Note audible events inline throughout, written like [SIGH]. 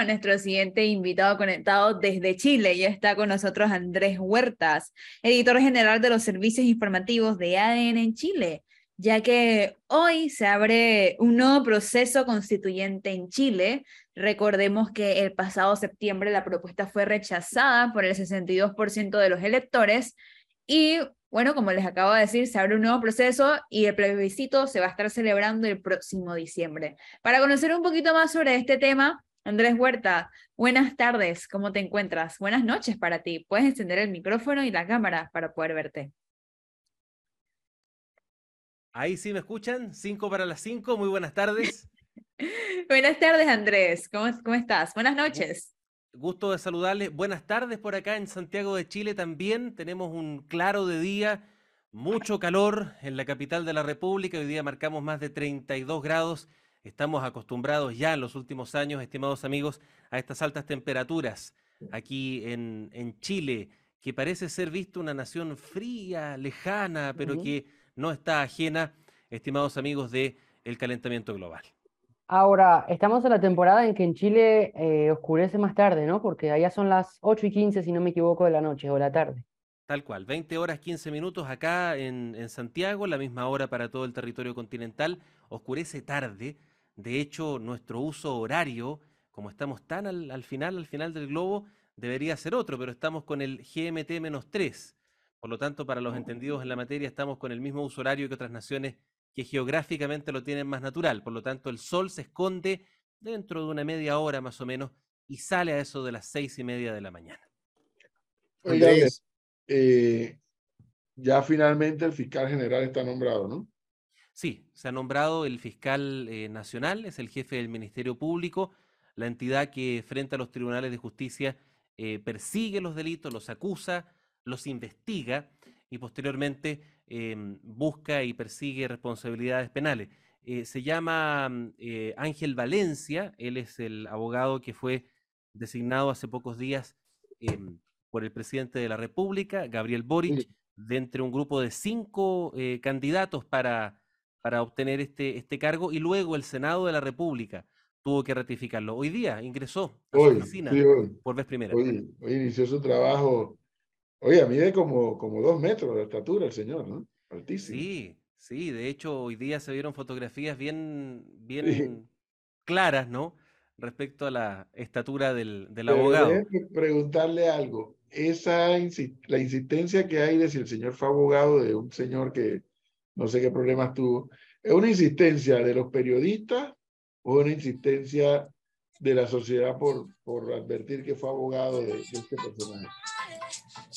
a nuestro siguiente invitado conectado desde Chile. Ya está con nosotros Andrés Huertas, editor general de los servicios informativos de ADN en Chile, ya que hoy se abre un nuevo proceso constituyente en Chile. Recordemos que el pasado septiembre la propuesta fue rechazada por el 62% de los electores y bueno, como les acabo de decir, se abre un nuevo proceso y el plebiscito se va a estar celebrando el próximo diciembre. Para conocer un poquito más sobre este tema, Andrés Huerta, buenas tardes, ¿cómo te encuentras? Buenas noches para ti. Puedes encender el micrófono y la cámara para poder verte. Ahí sí me escuchan, cinco para las cinco, muy buenas tardes. [LAUGHS] buenas tardes, Andrés, ¿Cómo, ¿cómo estás? Buenas noches. Gusto de saludarles. Buenas tardes por acá en Santiago de Chile también. Tenemos un claro de día, mucho calor en la capital de la República. Hoy día marcamos más de 32 grados. Estamos acostumbrados ya en los últimos años, estimados amigos, a estas altas temperaturas aquí en, en Chile, que parece ser visto una nación fría, lejana, pero que no está ajena, estimados amigos, del el calentamiento global. Ahora, estamos en la temporada en que en Chile eh, oscurece más tarde, ¿no? Porque allá son las 8 y 15, si no me equivoco, de la noche o la tarde. Tal cual, 20 horas 15 minutos acá en, en, Santiago, la misma hora para todo el territorio continental. Oscurece tarde. De hecho, nuestro uso horario, como estamos tan al, al final, al final del globo, debería ser otro, pero estamos con el GMT-3. Por lo tanto, para los entendidos en la materia, estamos con el mismo uso horario que otras naciones que geográficamente lo tienen más natural. Por lo tanto, el sol se esconde dentro de una media hora más o menos y sale a eso de las seis y media de la mañana. Andrés, eh, ya finalmente el fiscal general está nombrado, ¿no? Sí, se ha nombrado el fiscal eh, nacional, es el jefe del Ministerio Público, la entidad que frente a los tribunales de justicia eh, persigue los delitos, los acusa, los investiga y posteriormente Em, busca y persigue responsabilidades penales. Eh, se llama mm, Ángel Valencia, él es el abogado que fue designado hace pocos días em, por el presidente de la República, Gabriel Boric, de entre un grupo de cinco candidatos para, para obtener este, este cargo y luego el Senado de la República tuvo que ratificarlo. Hoy día ingresó a su oficina por vez primera. Hoy, hoy inició su trabajo Oye, mide como, como dos metros de estatura el señor, ¿no? Altísimo. Sí, sí, de hecho hoy día se vieron fotografías bien, bien claras, ¿no? Respecto a la estatura del, del abogado. preguntarle algo. Esa la insistencia que hay de si el señor fue abogado de un señor que no sé qué problemas tuvo, ¿es una insistencia de los periodistas o una insistencia de la sociedad por, por advertir que fue abogado de este personaje?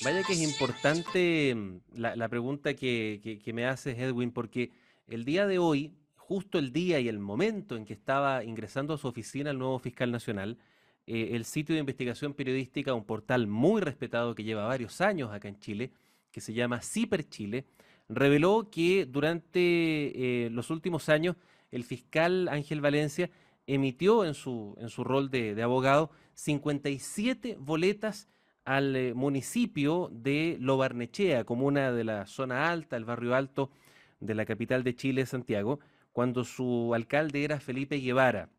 Vaya que es importante mm, la, pregunta que, me haces, Edwin, porque el día de hoy, justo el día y el momento en que estaba ingresando a su oficina el nuevo fiscal nacional, eh, el sitio de investigación periodística, un portal muy respetado que lleva varios años acá en Chile, que se llama Ciper Chile, reveló que durante eh, los últimos años el fiscal Ángel Valencia emitió en su, en su rol de, abogado 57 boletas al eh, municipio de Lobarnechea, comuna de la zona alta, el barrio alto de la capital de Chile, Santiago, cuando su alcalde era Felipe Guevara,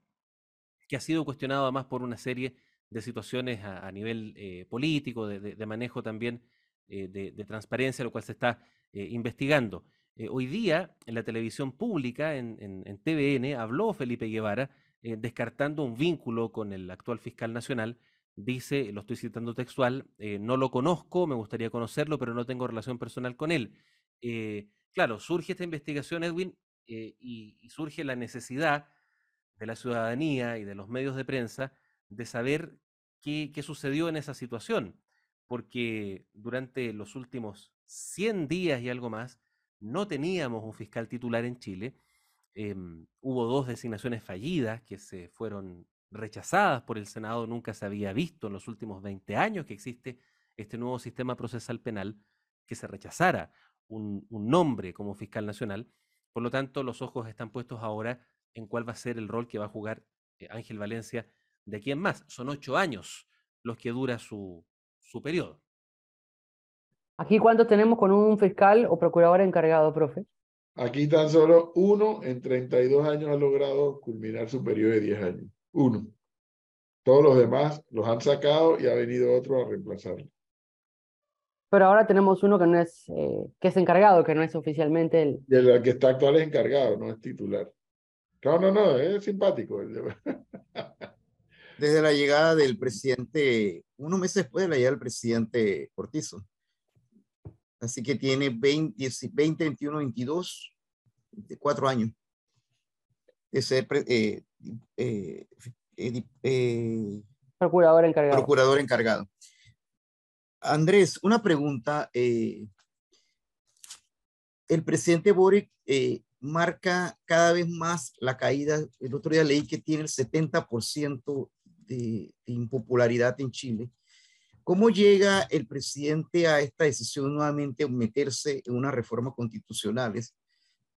que ha sido cuestionado además por una serie de situaciones a, nivel eh, político, de, manejo también de, transparencia, lo cual se está investigando. hoy día, en la televisión pública, en, TVN, habló Felipe Guevara, descartando un vínculo con el actual fiscal nacional, dice, lo estoy citando textual, eh, no lo conozco, me gustaría conocerlo, pero no tengo relación personal con él. Eh, claro, surge esta investigación, Edwin, eh, y, surge la necesidad de la ciudadanía y de los medios de prensa de saber qué sucedió en esa situación, porque durante los últimos 100 días y algo más, no teníamos un fiscal titular en Chile. Em, hubo dos designaciones fallidas que se fueron rechazadas por el Senado, nunca se había visto en los últimos 20 años que existe este nuevo sistema procesal penal, que se rechazara un, nombre como fiscal nacional. Por lo tanto, los ojos están puestos ahora en cuál va a ser el rol que va a jugar eh, Ángel Valencia de aquí en más. Son ocho años los que dura su, su periodo. ¿Aquí cuántos tenemos con un fiscal o procurador encargado, profe? Aquí tan solo uno en 32 años ha logrado culminar su periodo de 10 años. Uno. Todos los demás los han sacado y ha venido otro a reemplazarlo. Pero ahora tenemos uno que no es, eh, que es encargado, que no es oficialmente el... Y el que está actual es encargado, no es titular. No, no, no, es simpático. Desde la llegada del presidente, unos meses después de la llegada del presidente Cortizo. Así que tiene 20, 20 21, 22, cuatro años de ser eh, eh, eh, procurador encargado. Procurador encargado. Andrés, una pregunta. el presidente Boric marca cada vez más la caída. El otro día leí que tiene el 70% de, de impopularidad en Chile. ¿Cómo llega el presidente a esta decisión nuevamente meterse en unas reformas constitucionales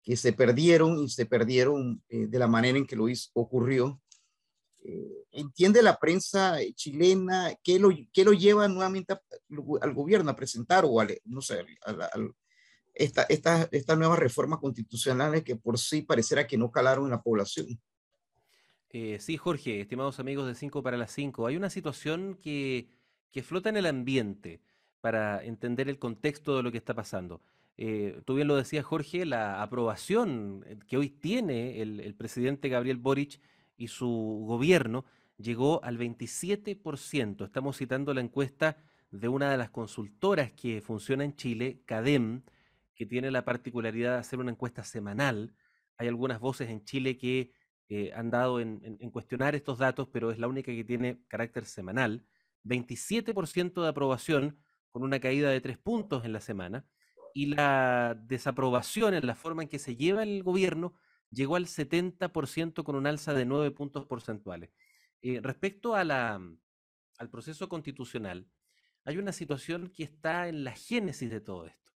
que se perdieron y se perdieron eh, de la manera en que lo hizo, ocurrió? Eh, ¿Entiende la prensa chilena qué lo, qué lo lleva nuevamente al gobierno a presentar o al, no sé, esta, estas nuevas reformas constitucionales que por sí pareciera que no calaron en la población? Eh, sí, Jorge, estimados amigos de 5 para las 5, hay una situación que que flota en el ambiente para entender el contexto de lo que está pasando. Eh, tú bien lo decías, Jorge, la aprobación eh, que hoy tiene el, presidente Gabriel Boric y su gobierno llegó al 27%. Estamos citando la encuesta de una de las consultoras que funciona en Chile, CADEM, que tiene la particularidad de hacer una encuesta semanal. Hay algunas voces en Chile que eh, han dado en, cuestionar estos datos, pero es la única que tiene carácter semanal. 27% de aprobación con una caída de tres puntos en la semana y la desaprobación en la forma en que se lleva el gobierno llegó al 70% con un alza de nueve puntos porcentuales. Eh, respecto a la, al proceso constitucional, hay una situación que está en la génesis de todo esto.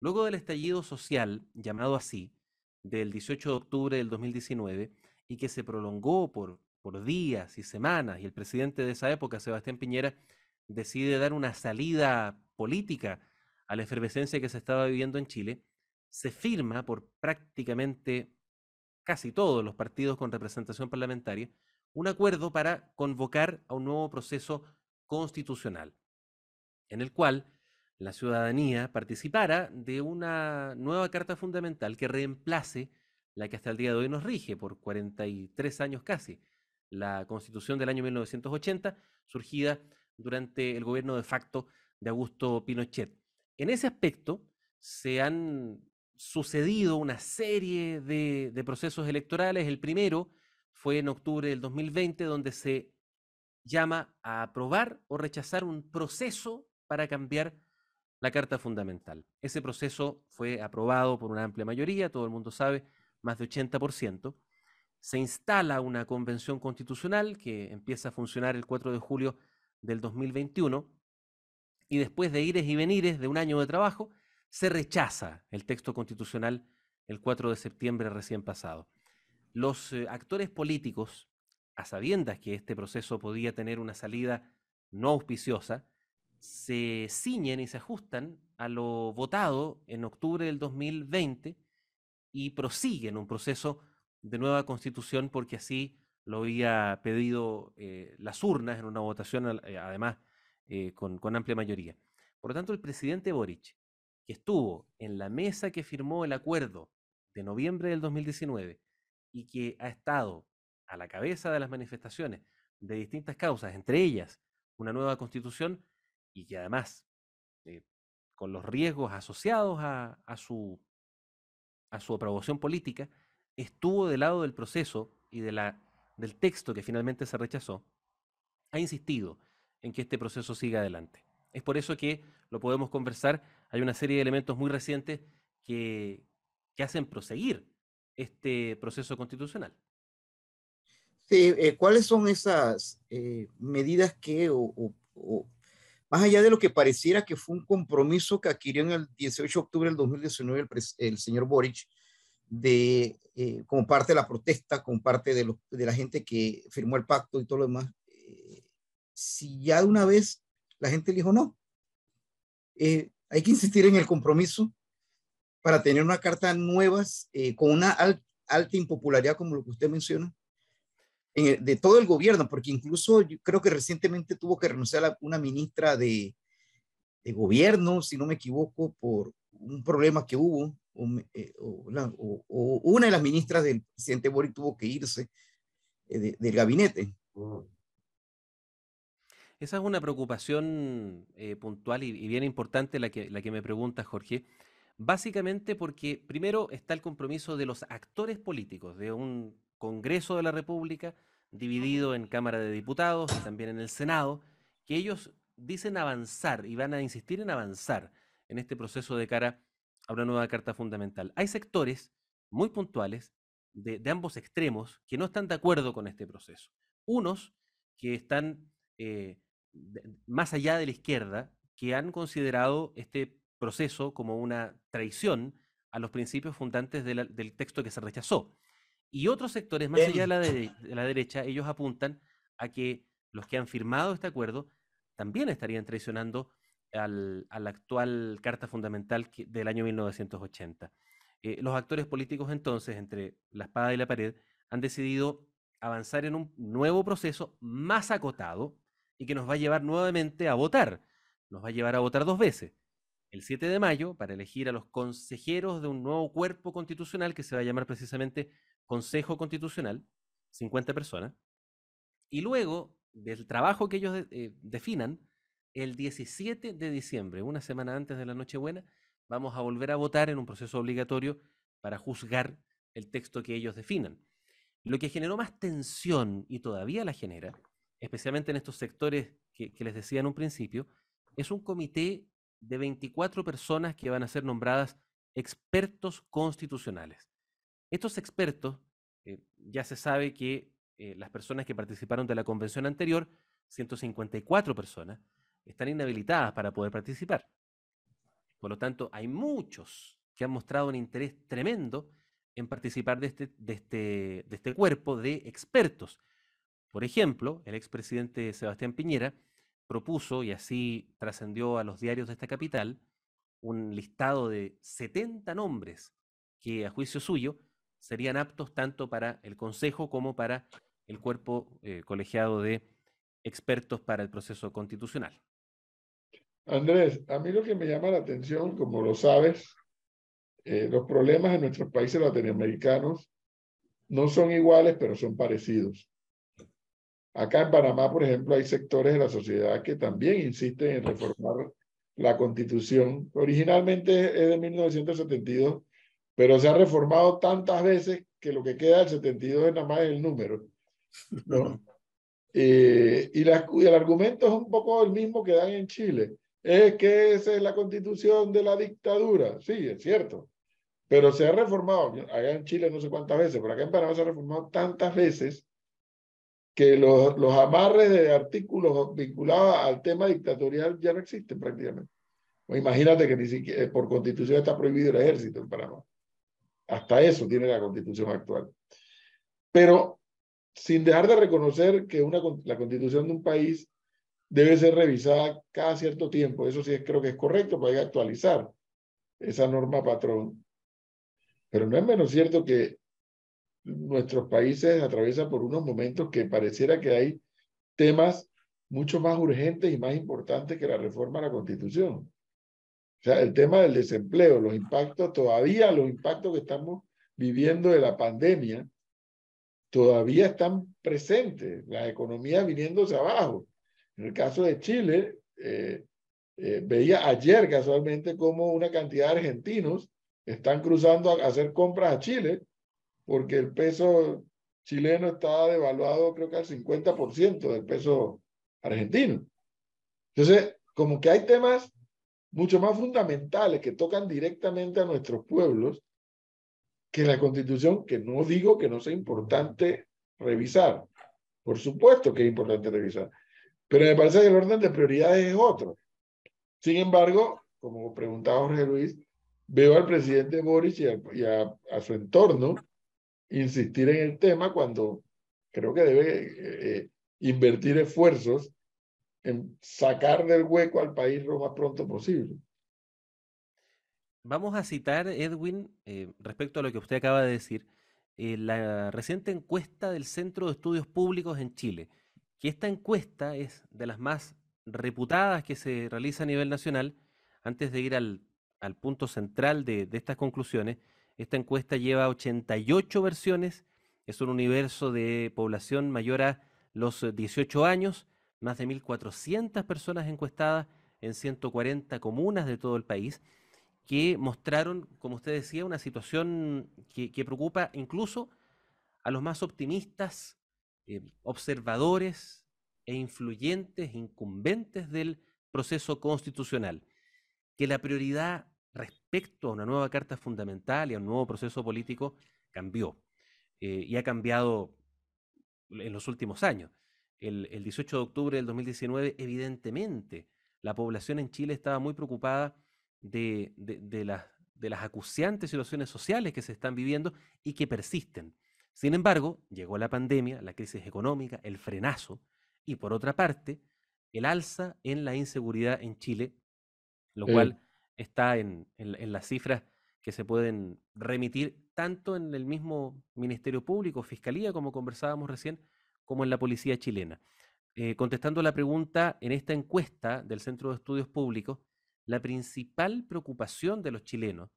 Luego del estallido social, llamado así, del 18 de octubre del 2019, y que se prolongó por por días y semanas, y el presidente de esa época, Sebastián Piñera, decide dar una salida política a la efervescencia que se estaba viviendo en Chile, se firma por prácticamente casi todos los partidos con representación parlamentaria un acuerdo para convocar a un nuevo proceso constitucional, en el cual la ciudadanía participara de una nueva carta fundamental que reemplace la que hasta el día de hoy nos rige por 43 años casi, la constitución del año 1980, surgida durante el gobierno de facto de Augusto Pinochet. En ese aspecto se han sucedido una serie de, procesos electorales. El primero fue en octubre del 2020, donde se llama a aprobar o rechazar un proceso para cambiar la Carta Fundamental. Ese proceso fue aprobado por una amplia mayoría, todo el mundo sabe, más de 80% se instala una convención constitucional que empieza a funcionar el 4 de julio del 2021 y después de ires y venires de un año de trabajo, se rechaza el texto constitucional el 4 de septiembre recién pasado. Los eh, actores políticos, a sabiendas que este proceso podía tener una salida no auspiciosa, se ciñen y se ajustan a lo votado en octubre del 2020 y prosiguen un proceso de nueva constitución porque así lo había pedido eh, las urnas en una votación, eh, además, eh, con, amplia mayoría. Por lo tanto, el presidente Boric, que estuvo en la mesa que firmó el acuerdo de noviembre del 2019 y que ha estado a la cabeza de las manifestaciones de distintas causas, entre ellas una nueva constitución, y que además, con los riesgos asociados a, su, a su aprobación política, estuvo del lado del proceso y de la, del texto que finalmente se rechazó, ha insistido en que este proceso siga adelante. Es por eso que lo podemos conversar. Hay una serie de elementos muy recientes que, que hacen proseguir este proceso constitucional. Sí, eh, ¿Cuáles son esas eh, medidas que, o, más allá de lo que pareciera que fue un compromiso que adquirió en el 18 de octubre del 2019 el, el señor Boric, de, eh, como parte de la protesta, como parte de, la gente que firmó el pacto y todo lo demás, eh, si ya de una vez la gente dijo no, eh, hay que insistir en el compromiso para tener una carta nuevas con una alta impopularidad como lo que usted menciona. de todo el gobierno, porque incluso yo creo que recientemente tuvo que renunciar a una ministra de, de gobierno, si no me equivoco, por un problema que hubo, o, eh, una de las ministras del presidente Boric tuvo que irse eh, del gabinete. Esa es una preocupación eh, puntual y, y, bien importante la que, la que me pregunta Jorge. Básicamente porque primero está el compromiso de los actores políticos, de un Congreso de la República dividido en Cámara de Diputados y también en el Senado, que ellos dicen avanzar y van a insistir en avanzar en este proceso de cara a una nueva Carta Fundamental. Hay sectores muy puntuales de, ambos extremos que no están de acuerdo con este proceso. Unos que están eh, más allá de la izquierda, que han considerado este proceso como una traición a los principios fundantes del texto que se rechazó. Y otros sectores, más allá de la, de la derecha, ellos apuntan a que los que han firmado este acuerdo también estarían traicionando al, a la actual Carta Fundamental del año 1980. Eh, los actores políticos entonces, entre la espada y la pared, han decidido avanzar en un nuevo proceso más acotado y que nos va a llevar nuevamente a votar. Nos va a llevar a votar dos veces. El 7 de mayo, para elegir a los consejeros de un nuevo cuerpo constitucional que se va a llamar precisamente Consejo Constitucional, 50 personas. Y luego del trabajo que ellos eh, definan, el 17 de diciembre, una semana antes de la Nochebuena, vamos a volver a votar en un proceso obligatorio para juzgar el texto que ellos definan. Lo que generó más tensión y todavía la genera, especialmente en estos sectores que, les decía en un principio, es un comité de 24 personas que van a ser nombradas expertos constitucionales. Estos expertos, eh, ya se sabe que eh, las personas que participaron de la convención anterior, 154 personas, están inhabilitadas para poder participar. Por lo tanto, hay muchos que han mostrado un interés tremendo en participar de este, de este, de este cuerpo de expertos. Por ejemplo, el expresidente Sebastián Piñera propuso, y así trascendió a los diarios de esta capital, un listado de 70 nombres que a juicio suyo serían aptos tanto para el Consejo como para el cuerpo eh, colegiado de expertos para el proceso constitucional. Andrés, a mí lo que me llama la atención, como lo sabes, eh, los problemas en nuestros países latinoamericanos no son iguales, pero son parecidos. Acá en Panamá, por ejemplo, hay sectores de la sociedad que también insisten en reformar la constitución. Originalmente es de 1972 pero se ha reformado tantas veces que lo que queda del 72 es nada más el número. ¿no? Eh, y, el argumento es un poco el mismo que dan en Chile. Es que esa es la constitución de la dictadura. Sí, es cierto. Pero se ha reformado, allá en Chile no sé cuántas veces, pero acá en Panamá se ha reformado tantas veces que los, los amarres de artículos vinculados al tema dictatorial ya no existen prácticamente. Imagínate que ni siquiera por constitución está prohibido el ejército en Panamá. Hasta eso tiene la constitución actual. Pero sin dejar de reconocer que una, la constitución de un país debe ser revisada cada cierto tiempo. Eso sí creo que es correcto, para actualizar esa norma patrón. Pero no es menos cierto que nuestros países atraviesan por unos momentos que pareciera que hay temas mucho más urgentes y más importantes que la reforma a la constitución. O sea, el tema del desempleo, los impactos, todavía los impactos que estamos viviendo de la pandemia, todavía están presentes, la economía viniéndose abajo. En el caso de Chile, eh, eh, veía ayer casualmente cómo una cantidad de argentinos están cruzando a hacer compras a Chile porque el peso chileno está devaluado creo que al 50% del peso argentino. Entonces, como que hay temas mucho más fundamentales que tocan directamente a nuestros pueblos que la constitución, que no digo que no sea importante revisar. Por supuesto que es importante revisar, pero me parece que el orden de prioridades es otro. Sin embargo, como preguntaba Jorge Luis, veo al presidente Boris y, a, su entorno insistir en el tema cuando creo que debe eh, eh, invertir esfuerzos en sacar del hueco al país lo más pronto posible. Vamos a citar, Edwin, eh, respecto a lo que usted acaba de decir, eh, la reciente encuesta del Centro de Estudios Públicos en Chile, que esta encuesta es de las más reputadas que se realiza a nivel nacional. Antes de ir al, punto central de, de estas conclusiones, esta encuesta lleva 88 versiones, es un universo de población mayor a los 18 años, más de 1.400 personas encuestadas en 140 comunas de todo el país que mostraron, como usted decía, una situación que, preocupa incluso a los más optimistas, eh, observadores e influyentes, incumbentes del proceso constitucional, que la prioridad respecto a una nueva carta fundamental y a un nuevo proceso político cambió eh, y ha cambiado en los últimos años. El, el 18 de octubre del 2019, evidentemente, la población en Chile estaba muy preocupada de, de, las acuciantes situaciones sociales que se están viviendo y que persisten. Sin embargo, llegó la pandemia, la crisis económica, el frenazo y por otra parte, el alza en la inseguridad en Chile, lo cual está en, las cifras que se pueden remitir tanto en el mismo Ministerio Público, Fiscalía, como conversábamos recién, como en la Policía chilena. Eh, contestando la pregunta, en esta encuesta del Centro de Estudios Públicos, la principal preocupación de los chilenos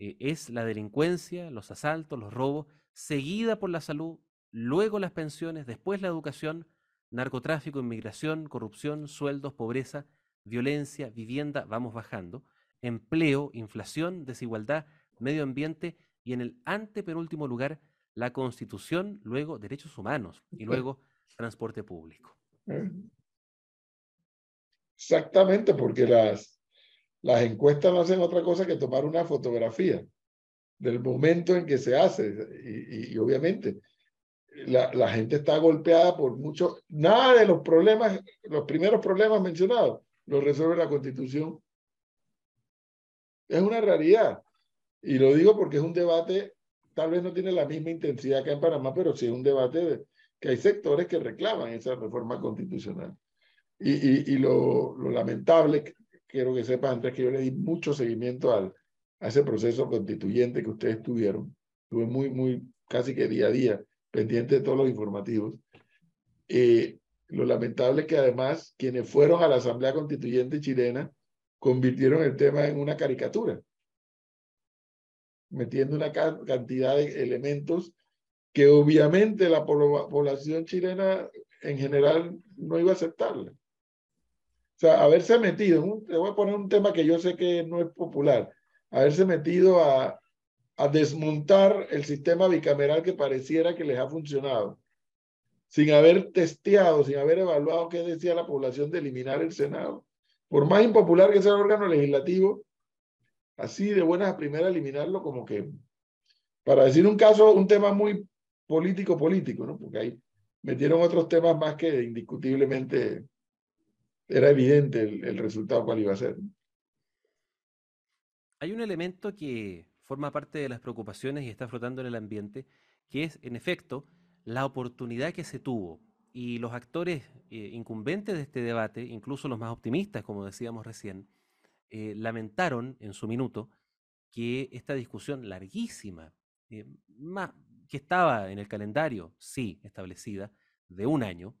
eh, es la delincuencia, los asaltos, los robos, seguida por la salud, luego las pensiones, después la educación, narcotráfico, inmigración, corrupción, sueldos, pobreza, violencia, vivienda, vamos bajando, empleo, inflación, desigualdad, medio ambiente y en el antepenúltimo lugar la constitución, luego derechos humanos y luego transporte público. Exactamente, porque las, las encuestas no hacen otra cosa que tomar una fotografía del momento en que se hace. Y, obviamente la, la, gente está golpeada por mucho. Nada de los problemas, los primeros problemas mencionados, los resuelve la constitución. Es una realidad. Y lo digo porque es un debate, tal vez no tiene la misma intensidad que en Panamá, pero sí es un debate de, que hay sectores que reclaman esa reforma constitucional. Y, y, y lo, lo, lamentable quiero que sepan, antes que yo le di mucho seguimiento al, a ese proceso constituyente que ustedes tuvieron. Estuve muy, muy, casi que día a día, pendiente de todos los informativos. Eh, lo lamentable es que además quienes fueron a la Asamblea Constituyente chilena convirtieron el tema en una caricatura, metiendo una cantidad de elementos que obviamente la población chilena en general no iba a aceptarle. Sea, haberse metido, le voy a poner un tema que yo sé que no es popular, haberse metido a, a desmontar el sistema bicameral que pareciera que les ha funcionado, sin haber testeado, sin haber evaluado qué decía la población de eliminar el Senado. Por más impopular que sea el órgano legislativo, así de buenas a primeras eliminarlo como que, para decir un caso, un tema muy político político, ¿no? Porque ahí metieron otros temas más que indiscutiblemente era evidente el, resultado cuál iba a ser. Hay un elemento que forma parte de las preocupaciones y está flotando en el ambiente, que es, en efecto, la oportunidad que se tuvo. Y los actores eh, incumbentes de este debate, incluso los más optimistas, como decíamos recién, eh, lamentaron en su minuto que esta discusión larguísima, eh, que estaba en el calendario, sí, establecida, de un año,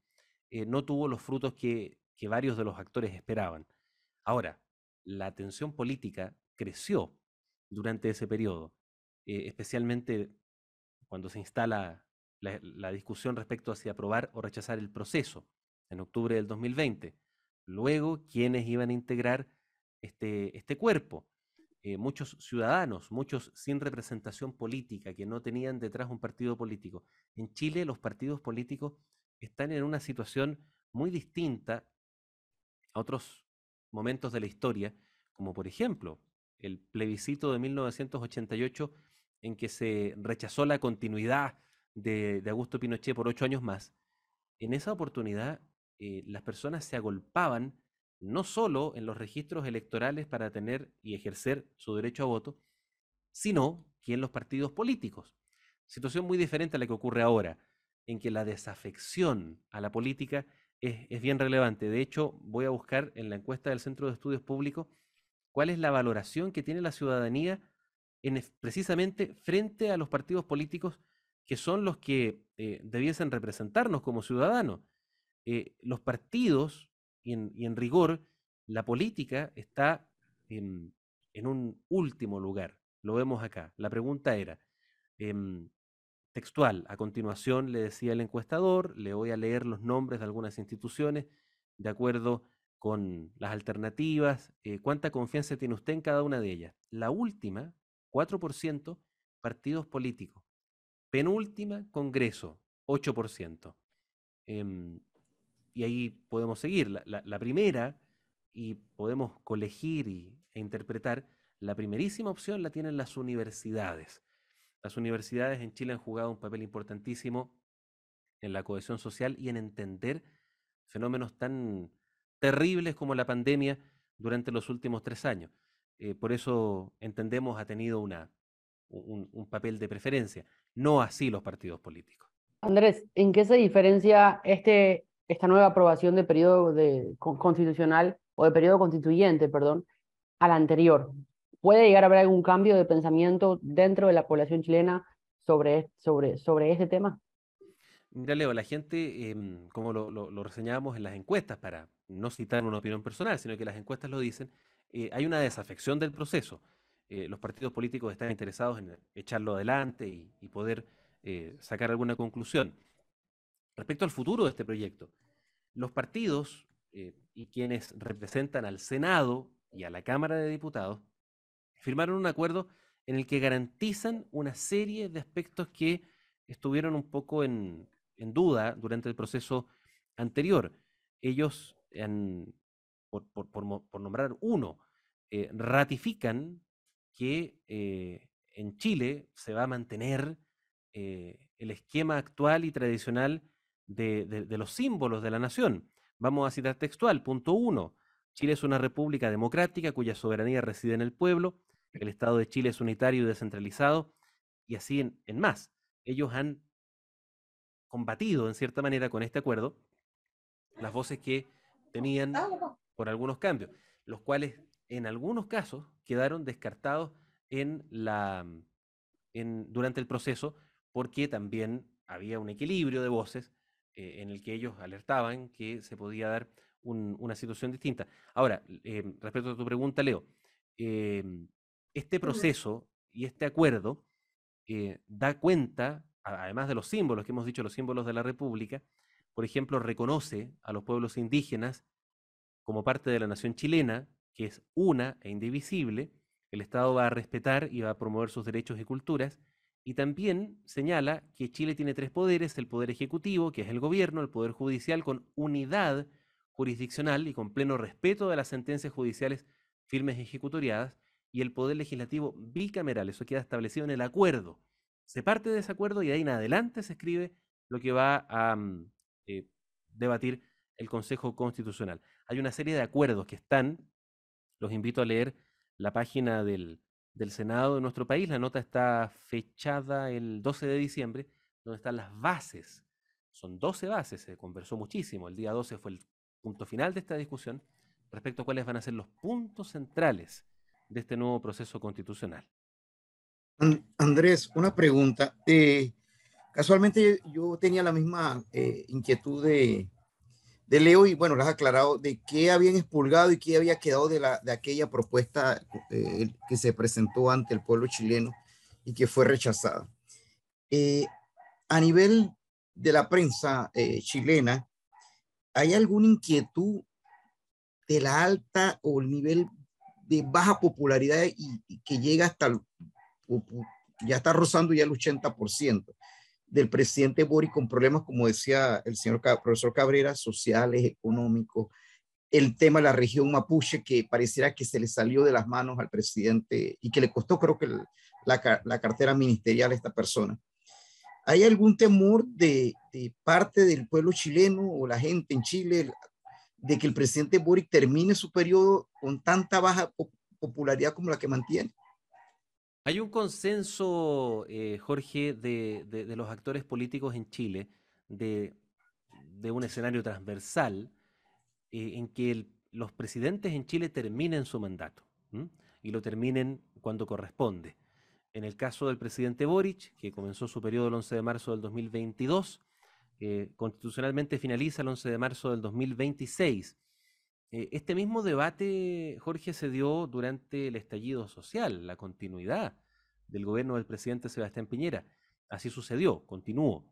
no tuvo los frutos que que varios de los actores esperaban. Ahora, la tensión política creció durante ese periodo, eh, especialmente cuando se instala la, discusión respecto a si aprobar o rechazar el proceso en octubre del 2020. Luego, ¿quiénes iban a integrar este, este cuerpo? Eh, muchos ciudadanos, muchos sin representación política, que no tenían detrás un partido político. En Chile los partidos políticos están en una situación muy distinta a otros momentos de la historia, como por ejemplo el plebiscito de 1988 en que se rechazó la continuidad de, Augusto Pinochet por ocho años más, en esa oportunidad eh, las personas se agolpaban no solo en los registros electorales para tener y ejercer su derecho a voto, sino que en los partidos políticos. Situación muy diferente a la que ocurre ahora, en que la desafección a la política es, bien relevante. De hecho, voy a buscar en la encuesta del Centro de Estudios Públicos cuál es la valoración que tiene la ciudadanía en, precisamente frente a los partidos políticos que son los que eh, debiesen representarnos como ciudadanos. Eh, los partidos, y en, rigor, la política está en, un último lugar. Lo vemos acá. La pregunta era, em, textual, a continuación le decía el encuestador, le voy a leer los nombres de algunas instituciones de acuerdo con las alternativas, eh, cuánta confianza tiene usted en cada una de ellas. La última, 4%, partidos políticos. Penúltima, Congreso, 8%. Em, y ahí podemos seguir. La, primera, y podemos colegir y, e interpretar, la primerísima opción la tienen las universidades. Las universidades en Chile han jugado un papel importantísimo en la cohesión social y en entender fenómenos tan terribles como la pandemia durante los últimos tres años. Eh, por eso entendemos ha tenido una, un, papel de preferencia, no así los partidos políticos. Andrés, ¿en qué se diferencia este, esta nueva aprobación de periodo de, constitucional o de periodo constituyente, perdón, al anterior? ¿Puede llegar a haber algún cambio de pensamiento dentro de la población chilena sobre, sobre, sobre este tema? Mira, Leo, la gente, em, como lo, lo, reseñábamos en las encuestas, para no citar una opinión personal, sino que las encuestas lo dicen, eh, hay una desafección del proceso. Eh, los partidos políticos están interesados en echarlo adelante y, poder eh, sacar alguna conclusión. Respecto al futuro de este proyecto, los partidos y quienes representan al Senado y a la Cámara de Diputados firmaron un acuerdo en el que garantizan una serie de aspectos que estuvieron un poco en, duda durante el proceso anterior. Ellos, por, nombrar uno, eh, ratifican que eh, en Chile se va a mantener eh, el esquema actual y tradicional de, los símbolos de la nación. Vamos a citar textual, punto uno. Chile es una república democrática cuya soberanía reside en el pueblo, el Estado de Chile es unitario y descentralizado, y así en, en más. Ellos han combatido en cierta manera con este acuerdo las voces que tenían por algunos cambios, los cuales en algunos casos quedaron descartados en la, en, durante el proceso porque también había un equilibrio de voces eh, en el que ellos alertaban que se podía dar una situación distinta. Ahora, eh, respecto a tu pregunta, Leo, em, este proceso y este acuerdo eh, da cuenta además de los símbolos que hemos dicho, los símbolos de la República, por ejemplo, reconoce a los pueblos indígenas como parte de la nación chilena, que es una e indivisible, el Estado va a respetar y va a promover sus derechos y culturas, y también señala que Chile tiene tres poderes, el poder ejecutivo, que es el gobierno, el poder judicial con unidad jurisdiccional y con pleno respeto de las sentencias judiciales firmes y ejecutoriadas, y el poder legislativo bicameral, eso queda establecido en el acuerdo se parte de ese acuerdo y de ahí en adelante se escribe lo que va a mm, eh, debatir el Consejo Constitucional. Hay una serie de acuerdos que están, los invito a leer la página del, del Senado de nuestro país, la nota está fechada el 12 de diciembre, donde están las bases. Son 12 bases, se conversó muchísimo, el día 12 fue el punto final de esta discusión respecto a cuáles van a ser los puntos centrales de este nuevo proceso constitucional. Andrés, una pregunta. Eh, casualmente yo tenía la misma eh, inquietud de, Leo y bueno, lo has aclarado de qué habían expulgado y qué había quedado de, la, de aquella propuesta eh, que se presentó ante el pueblo chileno y que fue rechazada. a nivel de la prensa chilena, ¿hay alguna inquietud de la alta o el nivel de baja popularidad y, que llega hasta el ya está rozando ya el 80% del presidente Boric con problemas, como decía el señor profesor Cabrera, sociales, económicos, el tema de la región mapuche que pareciera que se le salió de las manos al presidente y que le costó creo que la, la cartera ministerial a esta persona. ¿Hay algún temor de, de, parte del pueblo chileno o la gente en Chile de que el presidente Boric termine su periodo con tanta baja popularidad como la que mantiene? Hay un consenso, eh, Jorge, de, los actores políticos en Chile, de, un escenario transversal, eh, en que los presidentes en Chile terminen su mandato y lo terminen cuando corresponde. En el caso del presidente Boric, que comenzó su periodo el 11 de marzo del 2022, eh, constitucionalmente finaliza el 11 de marzo del 2026. Eh, este mismo debate, Jorge, se dio durante el estallido social, la continuidad del gobierno del presidente Sebastián Piñera. Así sucedió, continuó.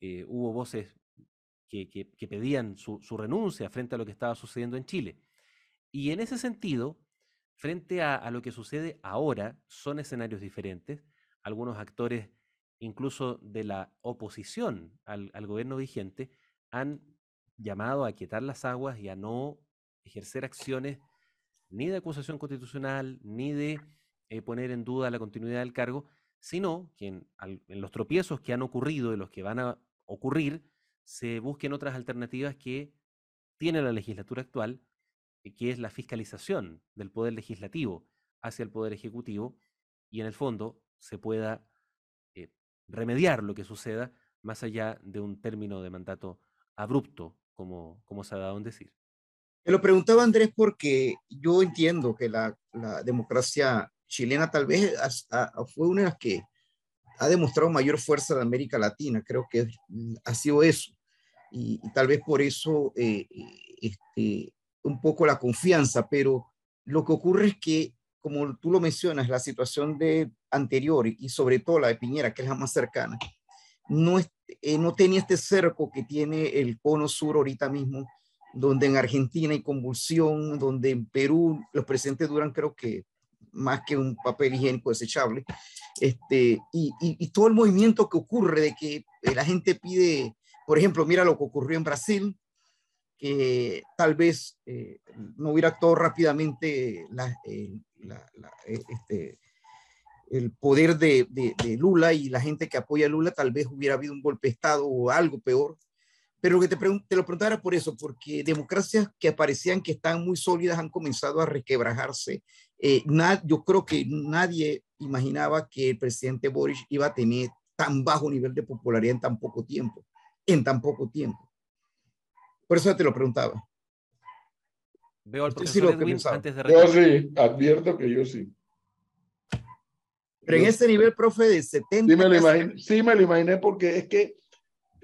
Eh, hubo voces que, pedían su, renuncia frente a lo que estaba sucediendo en Chile. Y en ese sentido, frente a, lo que sucede ahora, son escenarios diferentes. Algunos actores, incluso de la oposición al, al gobierno vigente, han llamado a quietar las aguas y a no ejercer acciones ni de acusación constitucional, ni de eh, poner en duda la continuidad del cargo, sino que en, los tropiezos que han ocurrido y los que van a ocurrir, se busquen otras alternativas que tiene la legislatura actual, eh, que es la fiscalización del poder legislativo hacia el poder ejecutivo, y en el fondo se pueda eh, remediar lo que suceda más allá de un término de mandato abrupto, como, como se ha dado en decir. Me lo preguntaba Andrés porque yo entiendo que la, democracia chilena tal vez fue una de las que ha demostrado mayor fuerza de América Latina, creo que mm, ha sido eso. Y, tal vez por eso eh, este, un poco la confianza, pero lo que ocurre es que, como tú lo mencionas, la situación de anterior y sobre todo la de Piñera, que es la más cercana, no, eh, no tenía este cerco que tiene el cono sur ahorita mismo donde en Argentina hay convulsión, donde en Perú los presidentes duran creo que más que un papel higiénico desechable, este, y, todo el movimiento que ocurre de que eh, la gente pide, por ejemplo, mira lo que ocurrió en Brasil, que tal vez eh, no hubiera actuado rápidamente eh, este, el poder de, de, de, Lula y la gente que apoya a Lula, tal vez hubiera habido un golpe de Estado o algo peor, pero lo que te, te lo preguntaba era por eso, porque democracias que parecían que están muy sólidas han comenzado a requebrajarse. Eh, yo creo que nadie imaginaba que el presidente Boris iba a tener tan bajo nivel de popularidad en tan poco tiempo, en tan poco tiempo. Por eso te lo preguntaba. Veo al profesor Edwin antes de Yo sí, advierto que yo sí. Pero en ese nivel, profe, de 70... Sí me lo imaginé, sí me lo imaginé porque es que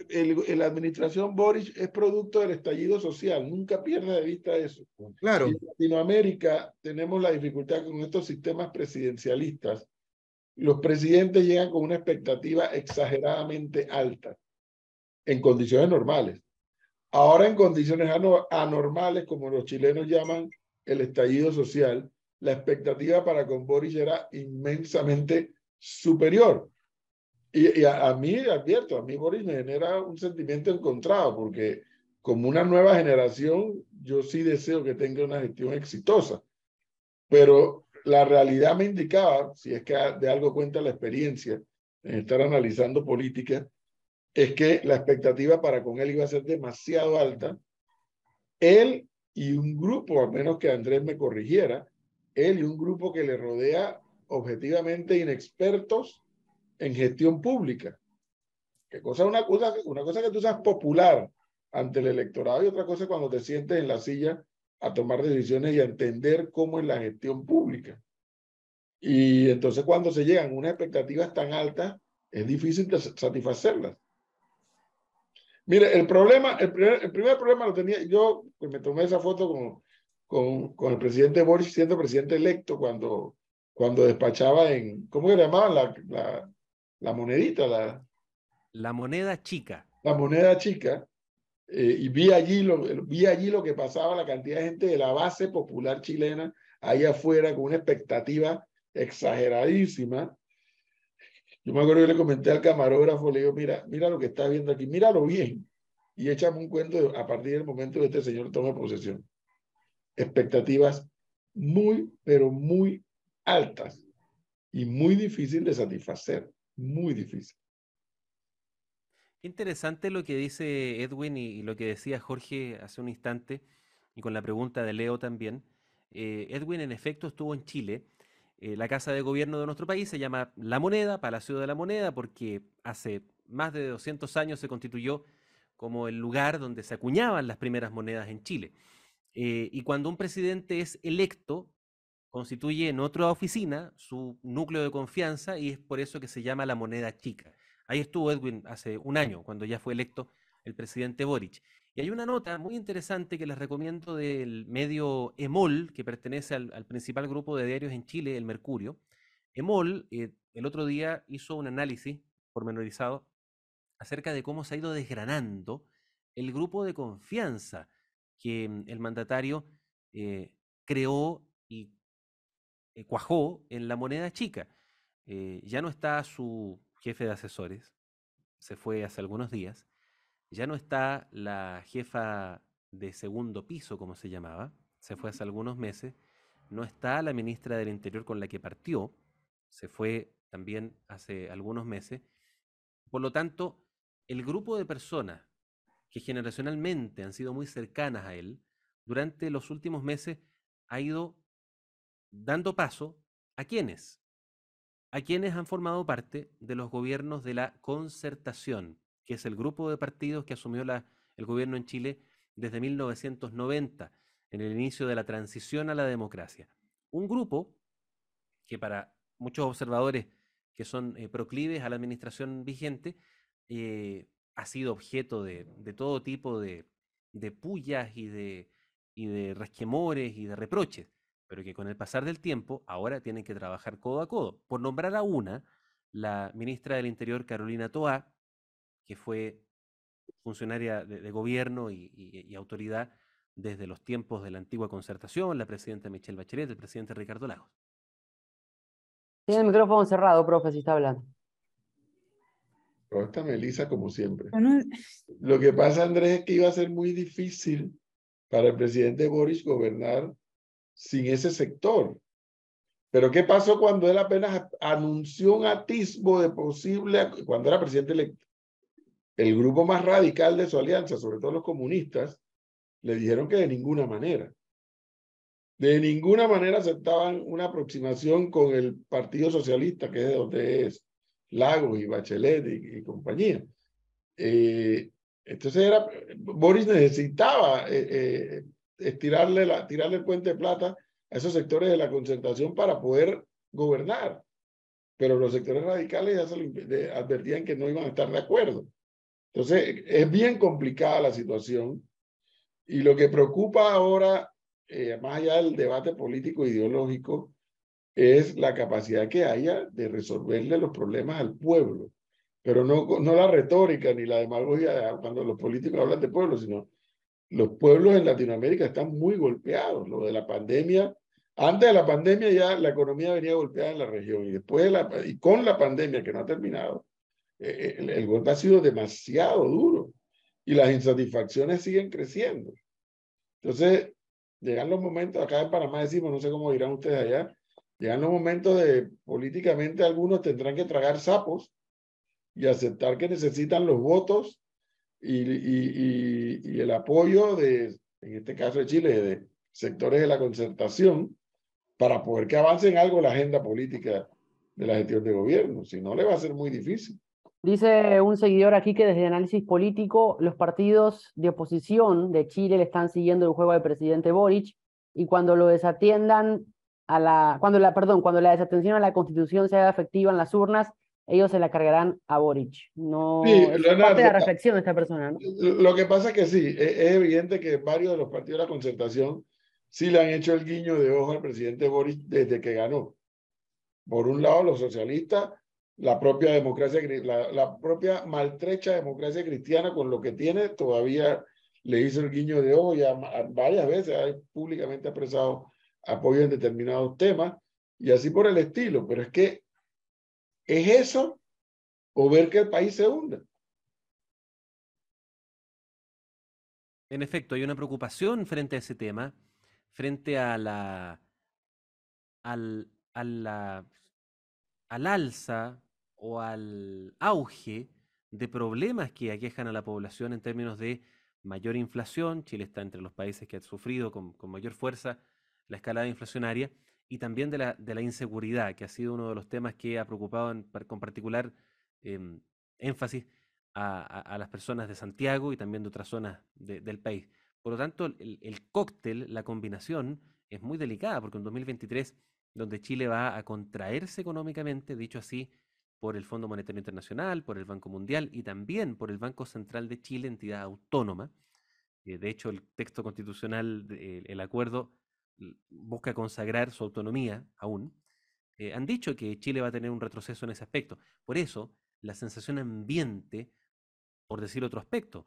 el, la administración Boris es producto del estallido social, nunca pierda de vista eso. Claro. en Latinoamérica tenemos la dificultad con estos sistemas presidencialistas. Los presidentes llegan con una expectativa exageradamente alta en condiciones normales. Ahora en condiciones anormales, como los chilenos llaman el estallido social, la expectativa para con Boris era inmensamente superior. Y, a, mí, advierto, a mí Boris me genera un sentimiento encontrado, porque como una nueva generación, yo sí deseo que tenga una gestión exitosa. Pero la realidad me indicaba, si es que de algo cuenta la experiencia en estar analizando política, es que la expectativa para con él iba a ser demasiado alta. Él y un grupo, a menos que Andrés me corrigiera, él y un grupo que le rodea objetivamente inexpertos en gestión pública. Que cosa una cosa, una cosa que tú seas popular ante el electorado y otra cosa cuando te sientes en la silla a tomar decisiones y a entender cómo es la gestión pública. Y entonces cuando se llegan unas expectativas tan altas, es difícil satisfacerlas. Mire, el problema, el primer, el primer problema lo tenía, yo pues me tomé esa foto con, con, con el presidente Boris siendo presidente electo cuando, cuando despachaba en, ¿cómo se llamaban? La, la, la monedita, la, la moneda chica. La moneda chica. Eh, y vi allí, lo, vi allí lo que pasaba, la cantidad de gente de la base popular chilena ahí afuera con una expectativa exageradísima. Yo me acuerdo que le comenté al camarógrafo, le digo, mira, mira lo que está viendo aquí, míralo bien. Y échame un cuento a partir del momento que este señor tome posesión. Expectativas muy, pero muy altas y muy difícil de satisfacer muy difícil. Interesante lo que dice Edwin y, lo que decía Jorge hace un instante, y con la pregunta de Leo también. Eh, Edwin, en efecto, estuvo en Chile. Eh, la casa de gobierno de nuestro país se llama La Moneda, Palacio de la Moneda, porque hace más de 200 años se constituyó como el lugar donde se acuñaban las primeras monedas en Chile. Eh, y cuando un presidente es electo, constituye en otra oficina su núcleo de confianza y es por eso que se llama la moneda chica. Ahí estuvo Edwin hace un año, cuando ya fue electo el presidente Boric. Y hay una nota muy interesante que les recomiendo del medio EMOL, que pertenece al, principal grupo de diarios en Chile, el Mercurio. EMOL eh, el otro día hizo un análisis pormenorizado acerca de cómo se ha ido desgranando el grupo de confianza que mm, el mandatario eh, creó eh, cuajó en la moneda chica. ya no está su jefe de asesores, se fue hace algunos días, ya no está la jefa de segundo piso, como se llamaba, se fue hace algunos meses, no está la ministra del Interior con la que partió, se fue también hace algunos meses. Por lo tanto, el grupo de personas que generacionalmente han sido muy cercanas a él, durante los últimos meses ha ido dando paso a quienes, a quienes han formado parte de los gobiernos de la concertación, que es el grupo de partidos que asumió el gobierno en Chile desde 1990, en el inicio de la transición a la democracia. Un grupo que para muchos observadores que son eh, proclives a la administración vigente, eh, ha sido objeto de, todo tipo de, pullas y de, y de resquemores y de reproches pero que con el pasar del tiempo ahora tienen que trabajar codo a codo. Por nombrar a una, la ministra del Interior, Carolina Toa, que fue funcionaria de, gobierno y, autoridad desde los tiempos de la antigua concertación, la presidenta Michelle Bachelet, el presidente Ricardo Lagos. Tiene el micrófono cerrado, profe, si está hablando. Pero esta Melissa, como siempre. Lo que pasa, Andrés, es que iba a ser muy difícil para el presidente Boris gobernar sin ese sector. Pero ¿qué pasó cuando él apenas anunció un atisbo de posible, cuando era presidente electo? El grupo más radical de su alianza, sobre todo los comunistas, le dijeron que de ninguna manera. De ninguna manera aceptaban una aproximación con el Partido Socialista, que es de donde es Lagos y Bachelet y, compañía. Eh, entonces era, Boris necesitaba eh, eh, estirarle la, tirarle el puente de plata a esos sectores de la concentración para poder gobernar. Pero los sectores radicales ya se advertían que no iban a estar de acuerdo. Entonces, es bien complicada la situación. Y lo que preocupa ahora, eh, más allá del debate político ideológico, es la capacidad que haya de resolverle los problemas al pueblo. Pero no, no la retórica ni la demagogia cuando los políticos hablan de pueblo, sino los pueblos en Latinoamérica están muy golpeados. Lo de la pandemia, antes de la pandemia ya la economía venía golpeada en la región y después de la, y con la pandemia que no ha terminado, eh, el, el, golpe ha sido demasiado duro y las insatisfacciones siguen creciendo. Entonces, llegan los momentos, acá en Panamá decimos, no sé cómo dirán ustedes allá, llegan los momentos de políticamente algunos tendrán que tragar sapos y aceptar que necesitan los votos y, y, el apoyo de, en este caso de Chile, de sectores de la concertación para poder que avance en algo la agenda política de la gestión de gobierno. Si no, le va a ser muy difícil. Dice un seguidor aquí que desde análisis político los partidos de oposición de Chile le están siguiendo el juego al presidente Boric y cuando lo desatiendan a la, cuando la, perdón, cuando la desatención a la constitución sea efectiva en las urnas, ellos se la cargarán a Boric. No es parte de la reflexión de esta persona. ¿no? Lo que pasa es que sí, e-, es, evidente que varios de los partidos de la concertación sí le han hecho el guiño de ojo al presidente Boric desde que ganó. Por un lado, los socialistas, la propia democracia, la, la propia maltrecha democracia cristiana con lo que tiene, todavía le hizo el guiño de ojo, ya varias veces ha públicamente expresado apoyo en determinados temas y así por el estilo, pero es que ¿Es eso o ver que el país se hunde? En efecto, hay una preocupación frente a ese tema, frente a la, al, al alza o al auge de problemas que aquejan a la población en términos de mayor inflación. Chile está entre los países que han sufrido con, con mayor fuerza la escalada inflacionaria y también de la, de la inseguridad, que ha sido uno de los temas que ha preocupado con particular em, énfasis a, las personas de Santiago y también de otras zonas del país. Por lo tanto, el, el cóctel, la combinación, es muy delicada, porque en 2023, donde Chile va a contraerse económicamente, dicho así, por el Fondo Monetario Internacional, por el Banco Mundial y también por el Banco Central de Chile, entidad autónoma. Eh, de hecho, el texto constitucional, de- el acuerdo, busca consagrar su autonomía aún. Eh, han dicho que Chile va a tener un retroceso en ese aspecto. Por eso, la sensación ambiente, por decir otro aspecto,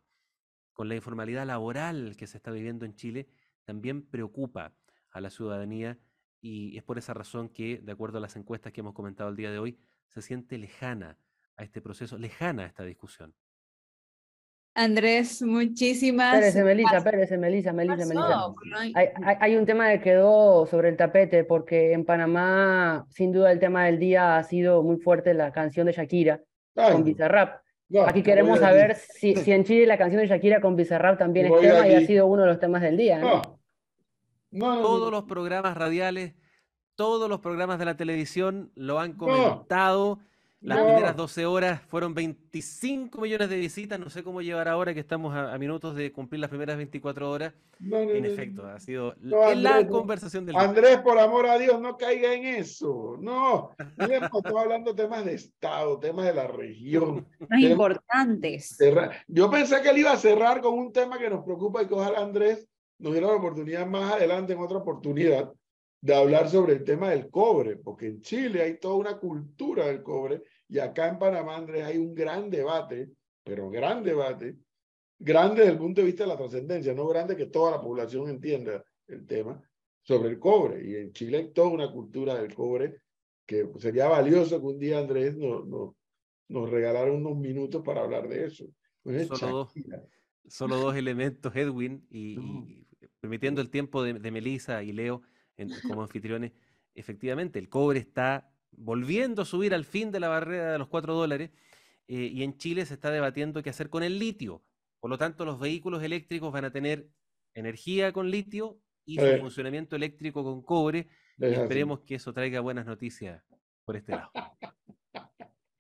con la informalidad laboral que se está viviendo en Chile, también preocupa a la ciudadanía y es por esa razón que, de acuerdo a las encuestas que hemos comentado el día de hoy, se siente lejana a este proceso, lejana a esta discusión. Andrés, muchísimas Melissa, ¿Qué Melissa, Melissa. pasó? No hay- Hay, hay- hay un tema que quedó sobre el tapete, porque en Panamá, sin duda, el tema del día ha sido muy fuerte la canción de Shakira Ay, con Bizarrap. no, Aquí queremos saber si, si en Chile la canción de Shakira con Bizarrap también es tema y ha sido uno de los temas del día, ¿no? No. Todos no. los programas radiales, todos los programas de la televisión lo han No. comentado. Las No. primeras 12 horas fueron 25 millones de visitas. No sé cómo llevar ahora que estamos a, a minutos de cumplir las primeras 24 horas. No, no, En no, efecto, ha sido la Andrés, no. conversación del día. Andrés, por amor a Dios, no caiga en eso. No, [LAUGHS] estamos hablando de temas de Estado, temas de la región. Tenemos- importantes. cerrar. Yo pensé que él iba a cerrar con un tema que nos preocupa y que ojalá Andrés nos diera la oportunidad más adelante, en otra oportunidad, de hablar sobre el tema del cobre, porque en Chile hay toda una cultura del cobre y acá en Panamá, Andrés, hay un gran debate, pero gran debate, grande desde el punto de vista de la trascendencia, no grande que toda la población entienda el tema, sobre el cobre. Y en Chile hay toda una cultura del cobre que sería valioso que un día Andrés nos, nos, nos regalara unos minutos para hablar de eso. Pues es Solo dos. Solo dos elementos, Edwin, y, No. y permitiendo el tiempo de, de Melissa y Leo en- como anfitriones, efectivamente, el cobre está volviendo a subir al fin de la barrera de los 4 dólares eh, y en Chile se está debatiendo qué hacer con el litio. Por lo tanto, los vehículos eléctricos van a tener energía con litio y su Eh. funcionamiento eléctrico con cobre. Y Es así. esperemos que eso traiga buenas noticias por este lado.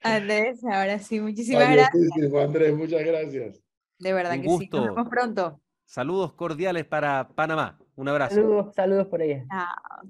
Andrés, ahora sí, muchísimas gracias. Andrés, muchas gracias. De verdad Un que sí. Nos gusto. vemos pronto. Saludos cordiales para Panamá. Un abrazo. Saludos, saludos por ahí. Chao.